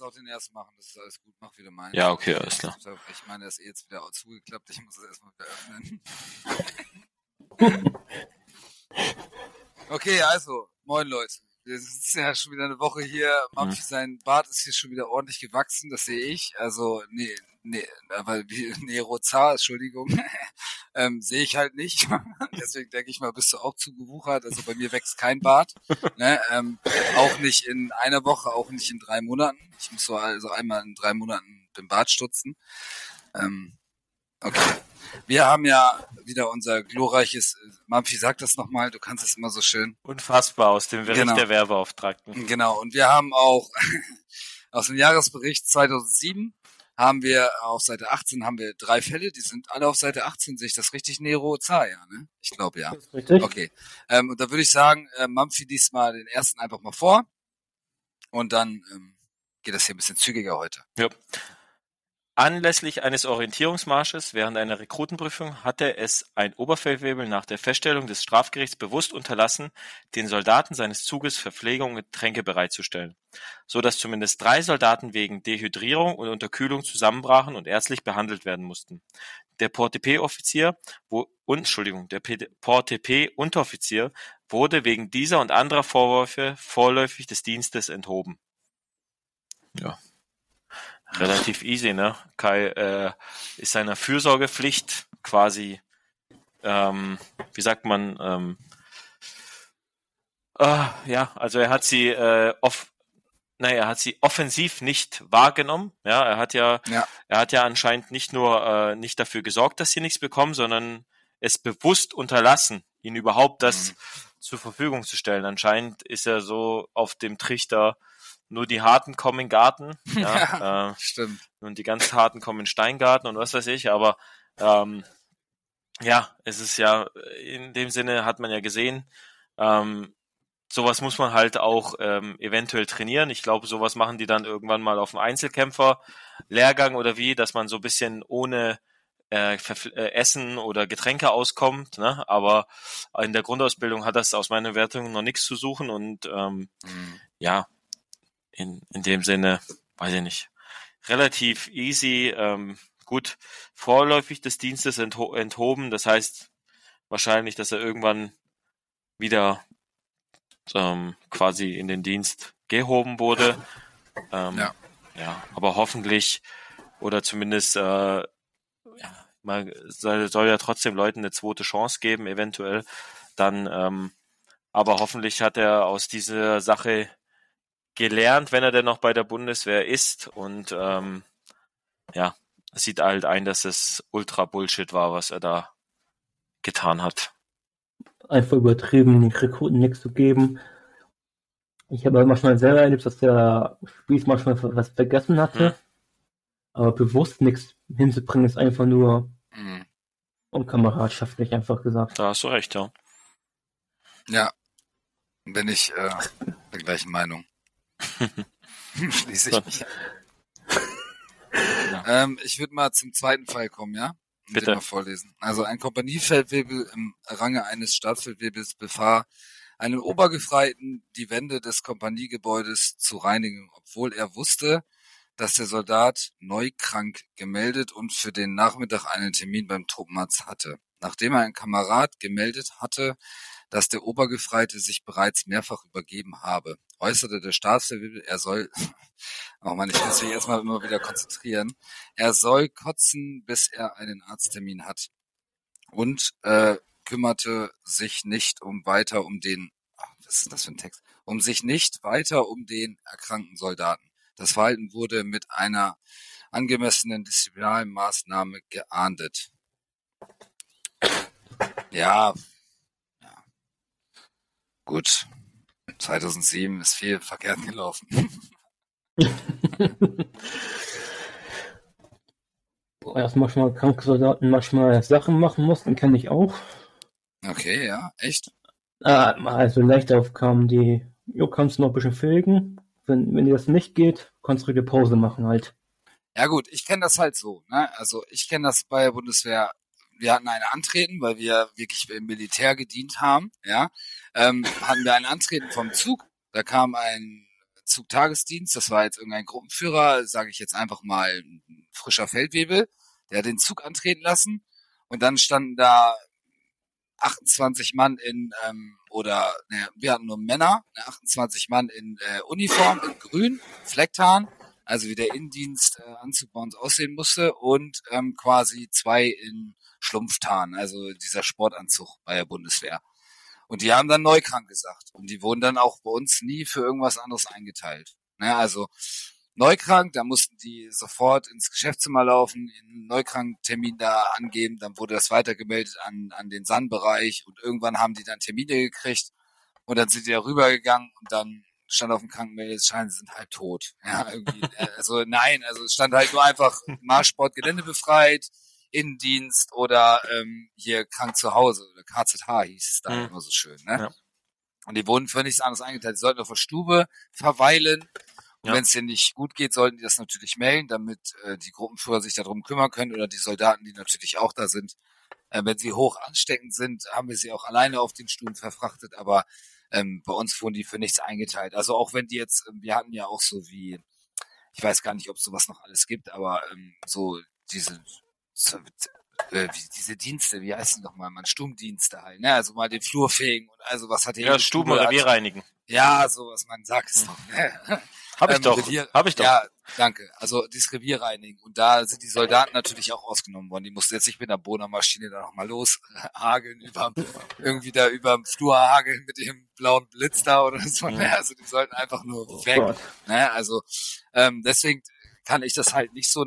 kannst auch den ersten machen, das ist alles gut, mach wieder meinen. Ja, okay, alles klar. Ich meine, der ist eh jetzt wieder zugeklappt, ich muss es erstmal wieder öffnen. okay, also, moin Leute. Wir sitzen ja schon wieder eine Woche hier. Mampfi, mhm. sein Bart ist hier schon wieder ordentlich gewachsen, das sehe ich. Also, nee, nee, aber wie Nerozar, Entschuldigung, ähm, sehe ich halt nicht. Deswegen denke ich mal, bist du auch zugewuchert. Also bei mir wächst kein Bart. Ne? Ähm, auch nicht in einer Woche, auch nicht in drei Monaten. Ich muss so also einmal in drei Monaten den Bart stutzen. Ähm, okay. Wir haben ja wieder unser glorreiches, Mampfi sagt das nochmal, du kannst es immer so schön. Unfassbar aus dem Bericht genau. der Werbeauftragten. Genau, und wir haben auch aus dem Jahresbericht 2007 haben wir auf Seite 18 haben wir drei Fälle, die sind alle auf Seite 18, sehe ich das richtig, Nero Zaya, ne? Ich glaube ja. richtig. Okay. Ähm, und da würde ich sagen, äh, Mampfi liest mal den ersten einfach mal vor und dann ähm, geht das hier ein bisschen zügiger heute. Ja. Anlässlich eines Orientierungsmarsches während einer Rekrutenprüfung hatte es ein Oberfeldwebel nach der Feststellung des Strafgerichts bewusst unterlassen, den Soldaten seines Zuges Verpflegung und Getränke bereitzustellen, so dass zumindest drei Soldaten wegen Dehydrierung und Unterkühlung zusammenbrachen und ärztlich behandelt werden mussten. Der Port-TP-Offizier und Entschuldigung, der Port-TP-Unteroffizier wurde wegen dieser und anderer Vorwürfe vorläufig des Dienstes enthoben. Ja relativ easy, ne? Kai äh, ist seiner Fürsorgepflicht quasi, ähm, wie sagt man, ähm, äh, ja, also er hat sie äh, off, naja, er hat sie offensiv nicht wahrgenommen. Ja, er hat ja, ja. er hat ja anscheinend nicht nur äh, nicht dafür gesorgt, dass sie nichts bekommen, sondern es bewusst unterlassen, ihnen überhaupt das mhm. zur Verfügung zu stellen. Anscheinend ist er so auf dem Trichter, nur die Harten kommen in Garten. Ja, ja äh, stimmt. Und die ganz Harten kommen in Steingarten und was weiß ich, aber ähm, ja, es ist ja, in dem Sinne hat man ja gesehen, ähm, sowas muss man halt auch ähm, eventuell trainieren. Ich glaube, sowas machen die dann irgendwann mal auf dem Einzelkämpfer-Lehrgang oder wie, dass man so ein bisschen ohne äh, äh, Essen oder Getränke auskommt. Ne? Aber in der Grundausbildung hat das aus meiner Wertung noch nichts zu suchen und ähm, mhm. ja, in, in dem Sinne, weiß ich nicht, relativ easy, ähm, gut vorläufig des Dienstes entho enthoben. Das heißt wahrscheinlich, dass er irgendwann wieder ähm, quasi in den Dienst gehoben wurde. Ähm, ja. ja, aber hoffentlich oder zumindest äh, ja, man soll, soll ja trotzdem Leuten eine zweite Chance geben, eventuell. Dann, ähm, aber hoffentlich hat er aus dieser Sache gelernt, wenn er denn noch bei der Bundeswehr ist und ähm, ja, sieht halt ein, dass es ultra Bullshit war, was er da getan hat. Einfach übertrieben, den Rekruten nichts zu geben. Ich habe manchmal selber erlebt, dass der Spieß manchmal was vergessen hatte. Hm. Aber bewusst nichts hinzubringen, ist einfach nur hm. unkameradschaftlich, einfach gesagt. Da hast du recht, ja. Ja, bin ich äh, der gleichen Meinung. Schließe ich mich ja. ähm, ich würde mal zum zweiten Fall kommen, ja? Und Bitte. mal vorlesen. Also ein Kompaniefeldwebel im Range eines Staatsfeldwebels befahl einen Obergefreiten, die Wände des Kompaniegebäudes zu reinigen, obwohl er wusste, dass der Soldat neu krank gemeldet und für den Nachmittag einen Termin beim Truppenarzt hatte. Nachdem ein Kamerad gemeldet hatte, dass der Obergefreite sich bereits mehrfach übergeben habe, äußerte der Staatsverwalter, er soll, oh Mann, ich muss mich erstmal immer wieder konzentrieren, er soll kotzen, bis er einen Arzttermin hat und äh, kümmerte sich nicht um weiter um den, ach, was ist das für ein Text, um sich nicht weiter um den erkrankten Soldaten. Das Verhalten wurde mit einer angemessenen Disziplinarmaßnahme geahndet. Ja, Gut, 2007 ist viel verkehrt gelaufen. Erst manchmal kranke Soldaten manchmal Sachen machen mussten, kenne ich auch. Okay, ja, echt? Ah, also Leichtaufgaben, die, jo, kannst du noch ein bisschen fegen. Wenn, wenn dir das nicht geht, kannst du eine Pause machen halt. Ja gut, ich kenne das halt so. Ne? Also ich kenne das bei der Bundeswehr wir hatten ein Antreten, weil wir wirklich im Militär gedient haben, ja, ähm, hatten wir ein Antreten vom Zug. Da kam ein Zugtagesdienst. Das war jetzt irgendein Gruppenführer, sage ich jetzt einfach mal, ein frischer Feldwebel. Der hat den Zug antreten lassen. Und dann standen da 28 Mann in, ähm, oder ne, wir hatten nur Männer, 28 Mann in äh, Uniform, in grün, Flecktarn, also wie der Innendienstanzug äh, bei uns aussehen musste und ähm, quasi zwei in Schlumpftarn, also dieser Sportanzug bei der Bundeswehr. Und die haben dann Neukrank gesagt. Und die wurden dann auch bei uns nie für irgendwas anderes eingeteilt. Ne, also neukrank, da mussten die sofort ins Geschäftszimmer laufen, einen Neukranktermin da angeben, dann wurde das weitergemeldet an, an den San-Bereich und irgendwann haben die dann Termine gekriegt und dann sind die da rübergegangen und dann stand auf dem Krankenmeldeschein, sie sind halt tot. Ja, irgendwie, äh, also nein, also es stand halt nur einfach Marschsport Gelände befreit, Innendienst oder ähm, hier krank zu Hause oder KZH hieß es da mhm. immer so schön. Ne? Ja. Und die wurden für nichts anderes eingeteilt. Die sollten auf der Stube verweilen, ja. Wenn es denen nicht gut geht, sollten die das natürlich melden, damit äh, die Gruppenführer sich darum kümmern können oder die Soldaten, die natürlich auch da sind. Äh, wenn sie hoch ansteckend sind, haben wir sie auch alleine auf den Stuhl verfrachtet, aber ähm, bei uns wurden die für nichts eingeteilt. Also auch wenn die jetzt, ähm, wir hatten ja auch so wie, ich weiß gar nicht, ob es sowas noch alles gibt, aber ähm, so diese so, äh, wie, diese Dienste, wie heißen doch mal, man Sturmdienste halt, ne? Also mal den Flur fegen und also was hat Ja, Stuben oder wir reinigen. Ja, so was man sagt es hm. doch. Ne? Hab ich ähm, doch. Revier, Hab ich doch. Ja, danke. Also dieses Revier reinigen. Und da sind die Soldaten natürlich auch ausgenommen worden. Die mussten jetzt nicht mit einer Bohnermaschine da nochmal los hageln, über, irgendwie da über dem Flur hageln mit dem blauen Blitz da oder so. Mhm. Ne? Also die sollten einfach nur oh weg. Ne? Also ähm, deswegen kann ich das halt nicht so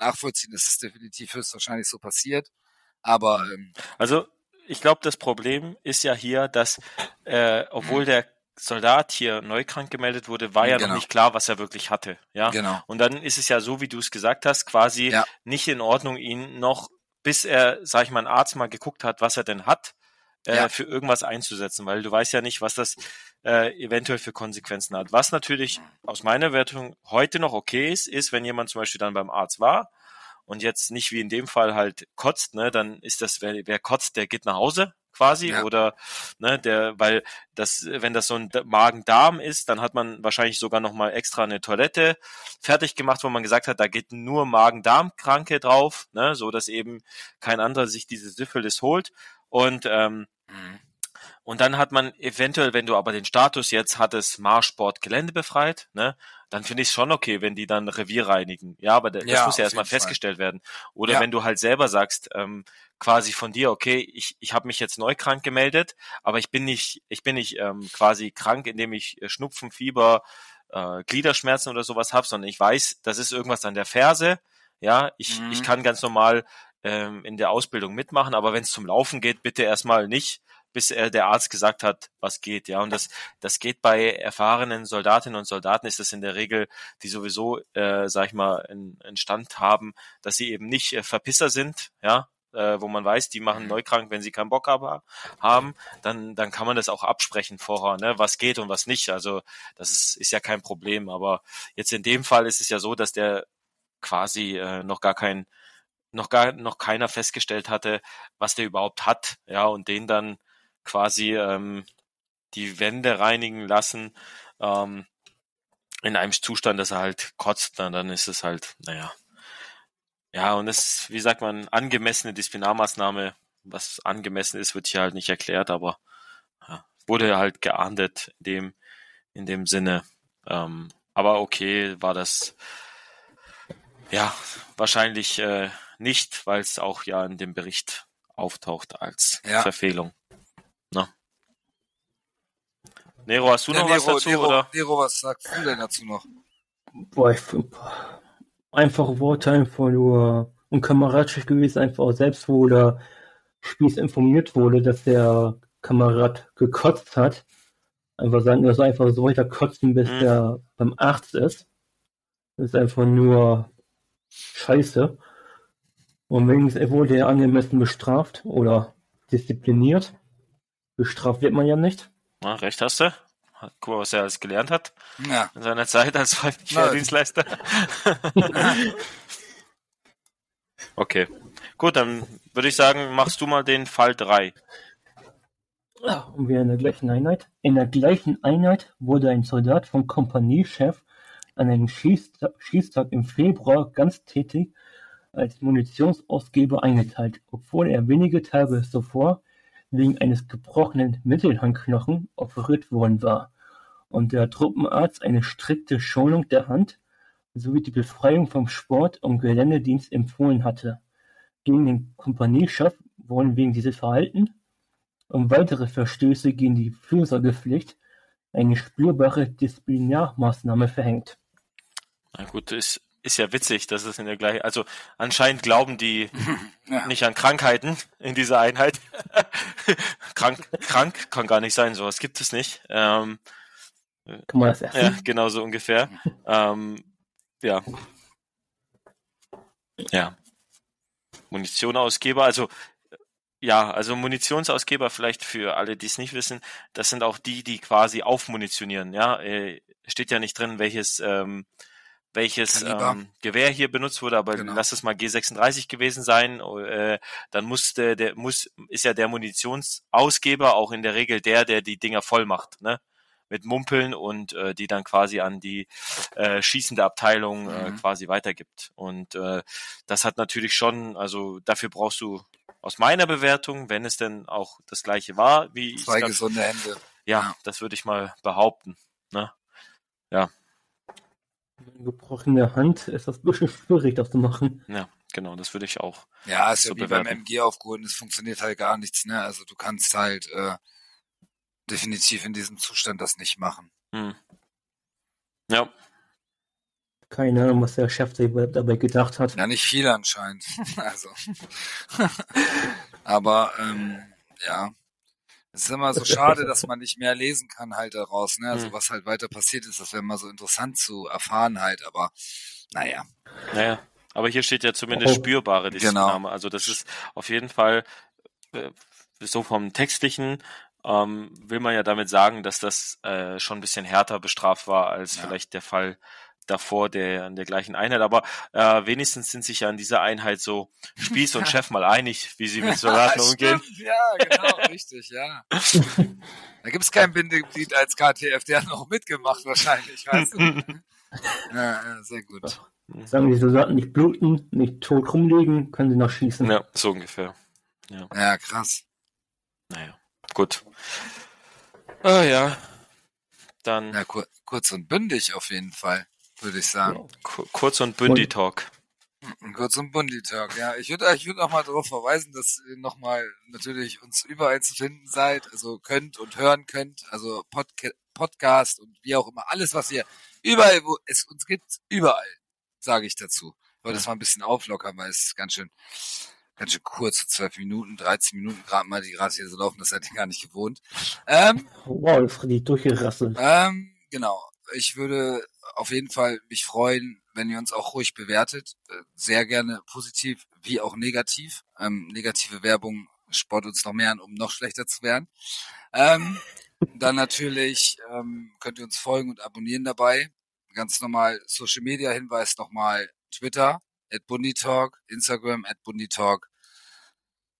nachvollziehen. Das ist definitiv höchstwahrscheinlich so passiert. Aber ähm, also ich glaube, das Problem ist ja hier, dass äh, obwohl der Soldat hier neu krank gemeldet wurde, war ja genau. noch nicht klar, was er wirklich hatte. Ja. Genau. Und dann ist es ja so, wie du es gesagt hast, quasi ja. nicht in Ordnung, ihn noch, bis er, sag ich mal, ein Arzt mal geguckt hat, was er denn hat, äh, ja. für irgendwas einzusetzen, weil du weißt ja nicht, was das äh, eventuell für Konsequenzen hat. Was natürlich aus meiner Wertung heute noch okay ist, ist, wenn jemand zum Beispiel dann beim Arzt war und jetzt nicht wie in dem Fall halt kotzt, ne, dann ist das, wer, wer kotzt, der geht nach Hause, quasi ja. oder ne, der, weil das, wenn das so ein Magen-Darm ist, dann hat man wahrscheinlich sogar noch mal extra eine Toilette fertig gemacht, wo man gesagt hat, da geht nur Magen-Darm-Kranke drauf, ne, so dass eben kein anderer sich diese Syphilis holt und ähm, mhm. Und dann hat man eventuell, wenn du aber den Status jetzt hattest, Marschsport Gelände befreit, ne, dann finde ich es schon okay, wenn die dann Revier reinigen. Ja, aber das ja, muss ja erstmal festgestellt werden. Oder ja. wenn du halt selber sagst, ähm, quasi von dir, okay, ich, ich habe mich jetzt neu krank gemeldet, aber ich bin nicht, ich bin nicht ähm, quasi krank, indem ich äh, Schnupfen, Fieber, äh, Gliederschmerzen oder sowas habe, sondern ich weiß, das ist irgendwas an der Ferse. Ja, ich, mhm. ich kann ganz normal ähm, in der Ausbildung mitmachen, aber wenn es zum Laufen geht, bitte erstmal nicht, bis er der Arzt gesagt hat, was geht. Ja, und das, das geht bei erfahrenen Soldatinnen und Soldaten ist das in der Regel, die sowieso, äh, sag ich mal, einen Stand haben, dass sie eben nicht äh, Verpisser sind, ja, äh, wo man weiß, die machen mhm. neukrank, wenn sie keinen Bock haben, dann, dann kann man das auch absprechen vorher, ne, was geht und was nicht. Also das ist, ist ja kein Problem. Aber jetzt in dem Fall ist es ja so, dass der quasi äh, noch gar kein, noch gar noch keiner festgestellt hatte, was der überhaupt hat, ja, und den dann quasi ähm, die Wände reinigen lassen ähm, in einem Zustand, dass er halt kotzt, dann, dann ist es halt, naja, ja, und es, wie sagt man, angemessene Disziplinarmaßnahme, was angemessen ist, wird hier halt nicht erklärt, aber ja, wurde halt geahndet in dem, in dem Sinne. Ähm, aber okay, war das ja wahrscheinlich äh, nicht, weil es auch ja in dem Bericht auftaucht als ja. Verfehlung. Na. Nero, hast du ja, noch Nero, was dazu? Nero, oder? Nero, was sagst du denn dazu noch? Boah, ich, boah einfache Worte einfach nur unkameradschaft gewesen, einfach auch selbst, wo der Spieß informiert wurde, dass der Kamerad gekotzt hat. Einfach sagen, er soll einfach so weiter kotzen, bis mhm. er beim Arzt ist. Das ist einfach nur scheiße. Und wenigstens wurde er angemessen bestraft oder diszipliniert. Bestraft wird man ja nicht. Na, recht hast du. Guck mal, was er alles gelernt hat. Ja. In seiner Zeit als Dienstleister. okay. Gut, dann würde ich sagen, machst du mal den Fall 3. Und wir in der gleichen Einheit. In der gleichen Einheit wurde ein Soldat vom Kompaniechef an einem Schießtag, Schießtag im Februar ganz tätig als Munitionsausgeber eingeteilt, obwohl er wenige Tage zuvor wegen eines gebrochenen Mittelhandknochen operiert worden war und der Truppenarzt eine strikte Schonung der Hand sowie die Befreiung vom Sport und Geländedienst empfohlen hatte. Gegen den Kompaniechef wurden wegen dieses Verhalten und weitere Verstöße gegen die Fürsorgepflicht eine spürbare Disziplinarmaßnahme verhängt. Na gut, ist, ist ja witzig, dass es in der gleichen, also anscheinend glauben die ja. nicht an Krankheiten in dieser Einheit. krank, krank kann gar nicht sein, sowas gibt es nicht. Ähm, kann man das essen? Ja, genau so ungefähr. ähm, ja. Ja. Munitionausgeber, also ja, also Munitionsausgeber vielleicht für alle, die es nicht wissen, das sind auch die, die quasi aufmunitionieren. Ja, äh, steht ja nicht drin, welches ähm, welches ähm, Gewehr hier benutzt wurde, aber genau. lass es mal G36 gewesen sein, äh, dann musste der muss ist ja der Munitionsausgeber auch in der Regel der, der die Dinger voll macht, ne? Mit Mumpeln und äh, die dann quasi an die äh, schießende Abteilung äh, mhm. quasi weitergibt. Und äh, das hat natürlich schon, also dafür brauchst du aus meiner Bewertung, wenn es denn auch das gleiche war, wie zwei gesunde Hände. Ja, das würde ich mal behaupten. Ne? Ja. Gebrochene Hand ist das ein bisschen schwierig, das zu machen. Ja, genau, das würde ich auch. Ja, ist so ja wie bewerten. beim MG aufgehoben, es funktioniert halt gar nichts, ne? Also du kannst halt äh, definitiv in diesem Zustand das nicht machen. Hm. Ja. Keine Ahnung, was der Chef dabei gedacht hat. Ja, nicht viel anscheinend. also. Aber ähm, ja, es ist immer so schade, dass man nicht mehr lesen kann halt daraus, ne? Also mhm. was halt weiter passiert ist, das wäre mal so interessant zu erfahren halt, aber naja. Naja, aber hier steht ja zumindest oh. spürbare Disziplinarme. Genau. Also das ist auf jeden Fall äh, so vom textlichen ähm, will man ja damit sagen, dass das äh, schon ein bisschen härter bestraft war als ja. vielleicht der Fall davor der an der gleichen Einheit, aber äh, wenigstens sind sich ja an dieser Einheit so Spieß und Chef mal einig, wie sie mit Soldaten umgehen. Ja, genau, richtig, ja. Da gibt es kein Bindeglied als KTF, der hat noch mitgemacht wahrscheinlich, weißt du? ja, ja, sehr gut. Sagen die Soldaten nicht bluten, nicht tot rumlegen, können sie noch schießen. Ja, so ungefähr. Ja, ja krass. Naja, gut. Ah ja, dann. Ja, kur kurz und bündig auf jeden Fall würde ich sagen. Kurz und Bündi Talk. Kurz und Bündi Talk, ja. Ich würde ich würde auch mal darauf verweisen, dass ihr nochmal natürlich uns überall zu finden seid, also könnt und hören könnt, also Podca Podcast und wie auch immer, alles, was ihr überall, wo es uns gibt, überall, sage ich dazu. Ich wollte das mal ein bisschen auflockern, weil es ist ganz schön, ganz schön kurz, zwölf Minuten, 13 Minuten gerade mal, die gerade hier so laufen, das seid ihr gar nicht gewohnt. Ähm, wow, Freddy durchgerasselt. Ähm, genau. Ich würde auf jeden Fall mich freuen, wenn ihr uns auch ruhig bewertet. Äh, sehr gerne positiv wie auch negativ. Ähm, negative Werbung sport uns noch mehr an, um noch schlechter zu werden. Ähm, dann natürlich ähm, könnt ihr uns folgen und abonnieren dabei. Ganz normal Social Media Hinweis nochmal Twitter at Bunditalk, Instagram at Bunditalk,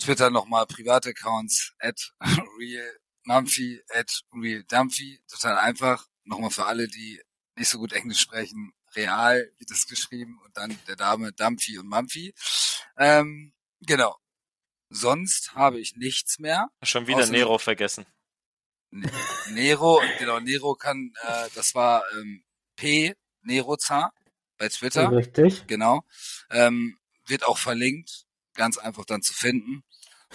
Twitter nochmal private Accounts at Real Mumphy at Real Dumphy. Total einfach. Nochmal für alle, die nicht so gut Englisch sprechen, real wird das geschrieben und dann der Dame Dumphy und Mumphy. Ähm, genau. Sonst habe ich nichts mehr. Schon wieder Nero vergessen. Ne Nero, genau, Nero kann, äh, das war ähm, P Nerozar bei Twitter. Richtig. Genau. Ähm, wird auch verlinkt, ganz einfach dann zu finden.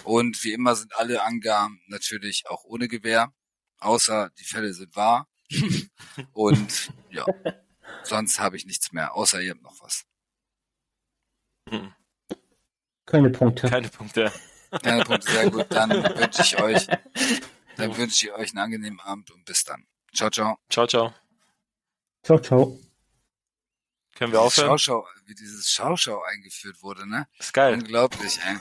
Und wie immer sind alle Angaben natürlich auch ohne Gewehr, außer die Fälle sind wahr. Und ja, sonst habe ich nichts mehr, außer ihr habt noch was. Keine Punkte. Keine Punkte. Keine Punkte, sehr gut. Dann wünsche ich euch, dann wünsche ich euch einen angenehmen Abend und bis dann. Ciao, ciao. Ciao, ciao. Ciao, ciao. Können wir aufhören? Schauschau, wie dieses Schauschau eingeführt wurde, ne? ist geil. Unglaublich, ey.